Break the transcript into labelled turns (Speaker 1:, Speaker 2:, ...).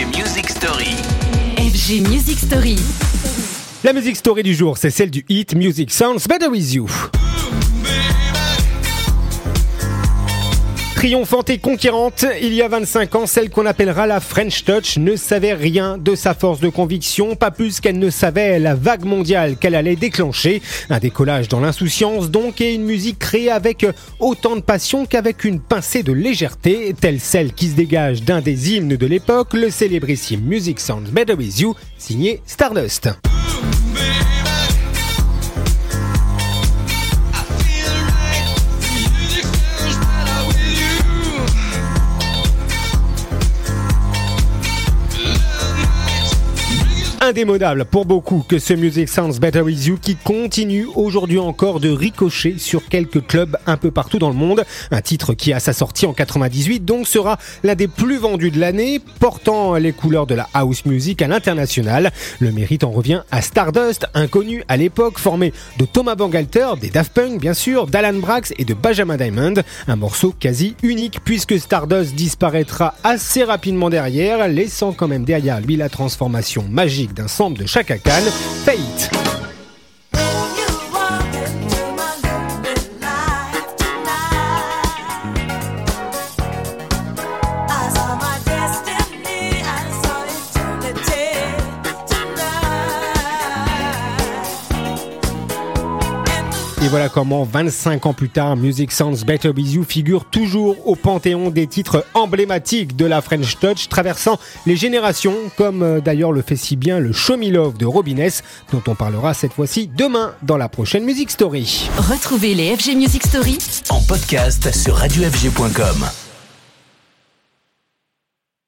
Speaker 1: FG Music Story.
Speaker 2: FG Music Story.
Speaker 3: La musique story du jour, c'est celle du hit Music Sounds Better With You. Triomphante et conquérante, il y a 25 ans, celle qu'on appellera la French Touch ne savait rien de sa force de conviction, pas plus qu'elle ne savait la vague mondiale qu'elle allait déclencher. Un décollage dans l'insouciance donc et une musique créée avec autant de passion qu'avec une pincée de légèreté, telle celle qui se dégage d'un des hymnes de l'époque, le célébrissime Music Sounds Better With You, signé Stardust. Indémodable pour beaucoup que ce Music Sounds Better With You qui continue aujourd'hui encore de ricocher sur quelques clubs un peu partout dans le monde. Un titre qui a sa sortie en 98 donc sera l'un des plus vendus de l'année, portant les couleurs de la house music à l'international. Le mérite en revient à Stardust, inconnu à l'époque, formé de Thomas Bangalter, des Daft Punk bien sûr, d'Alan Brax et de Benjamin Diamond. Un morceau quasi unique puisque Stardust disparaîtra assez rapidement derrière, laissant quand même derrière lui la transformation magique d'un de Chaka Khan, Fate. Et voilà comment 25 ans plus tard, Music Sounds Better With You figure toujours au panthéon des titres emblématiques de la French Touch, traversant les générations, comme euh, d'ailleurs le fait si bien le Show Me Love de Robiness, dont on parlera cette fois-ci demain dans la prochaine Music Story.
Speaker 2: Retrouvez les FG Music Story
Speaker 1: En podcast sur radiofg.com.